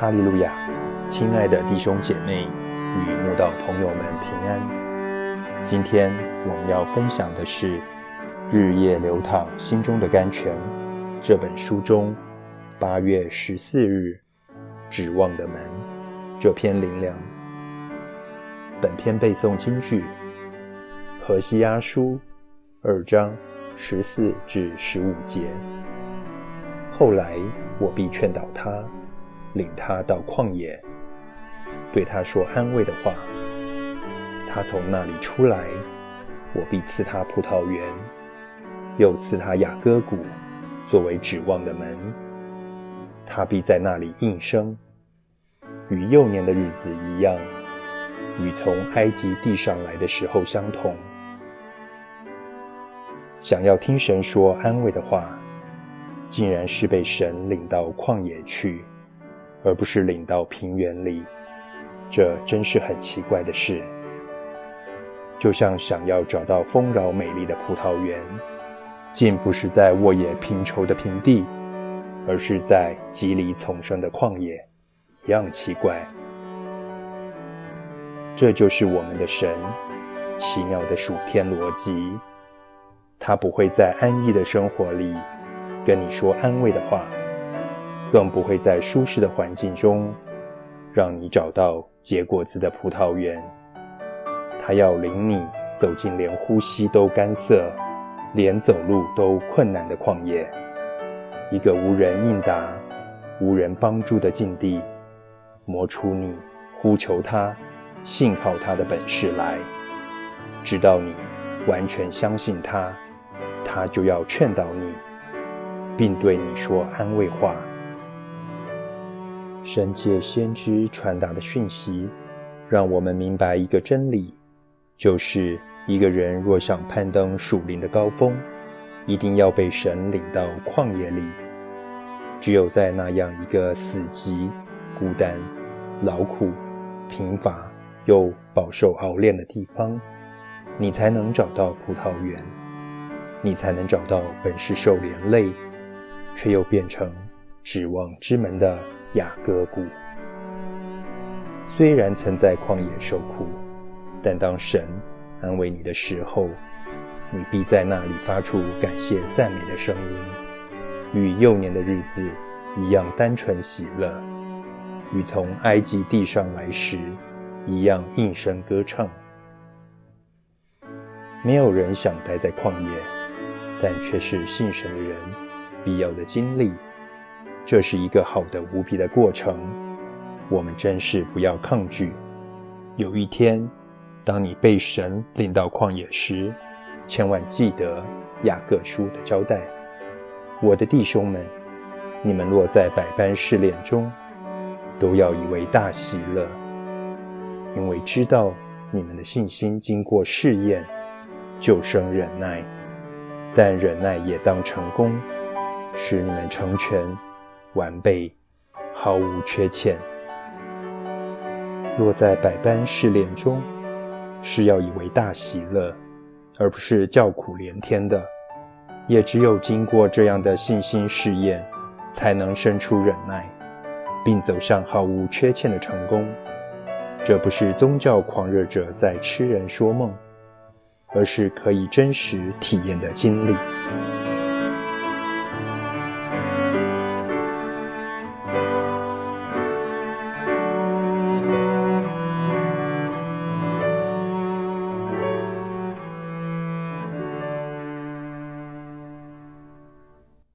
哈利路亚！亲爱的弟兄姐妹与慕道朋友们平安。今天我们要分享的是《日夜流淌心中的甘泉》这本书中八月十四日“指望的门”这篇灵粮。本篇背诵金句：何西阿书二章十四至十五节。后来我必劝导他。领他到旷野，对他说安慰的话。他从那里出来，我必赐他葡萄园，又赐他雅各谷，作为指望的门。他必在那里应声，与幼年的日子一样，与从埃及地上来的时候相同。想要听神说安慰的话，竟然是被神领到旷野去。而不是领到平原里，这真是很奇怪的事。就像想要找到丰饶美丽的葡萄园，竟不是在沃野平畴的平地，而是在蒺藜丛生的旷野，一样奇怪。这就是我们的神，奇妙的数天逻辑。他不会在安逸的生活里跟你说安慰的话。更不会在舒适的环境中，让你找到结果子的葡萄园。他要领你走进连呼吸都干涩、连走路都困难的旷野，一个无人应答、无人帮助的境地，磨出你呼求他、信靠他的本事来。直到你完全相信他，他就要劝导你，并对你说安慰话。神界先知传达的讯息，让我们明白一个真理，就是一个人若想攀登树林的高峰，一定要被神领到旷野里。只有在那样一个死寂、孤单、劳苦、贫乏又饱受熬炼的地方，你才能找到葡萄园，你才能找到本是受连累，却又变成指望之门的。雅各谷虽然曾在旷野受苦，但当神安慰你的时候，你必在那里发出感谢赞美的声音，与幼年的日子一样单纯喜乐，与从埃及地上来时一样应声歌唱。没有人想待在旷野，但却是信神的人必要的经历。这是一个好的无比的过程，我们真是不要抗拒。有一天，当你被神领到旷野时，千万记得雅各书的交代。我的弟兄们，你们若在百般试炼中，都要以为大喜乐，因为知道你们的信心经过试验，就生忍耐。但忍耐也当成功，使你们成全。完备，毫无缺欠。若在百般试炼中，是要以为大喜乐，而不是叫苦连天的。也只有经过这样的信心试验，才能生出忍耐，并走向毫无缺欠的成功。这不是宗教狂热者在痴人说梦，而是可以真实体验的经历。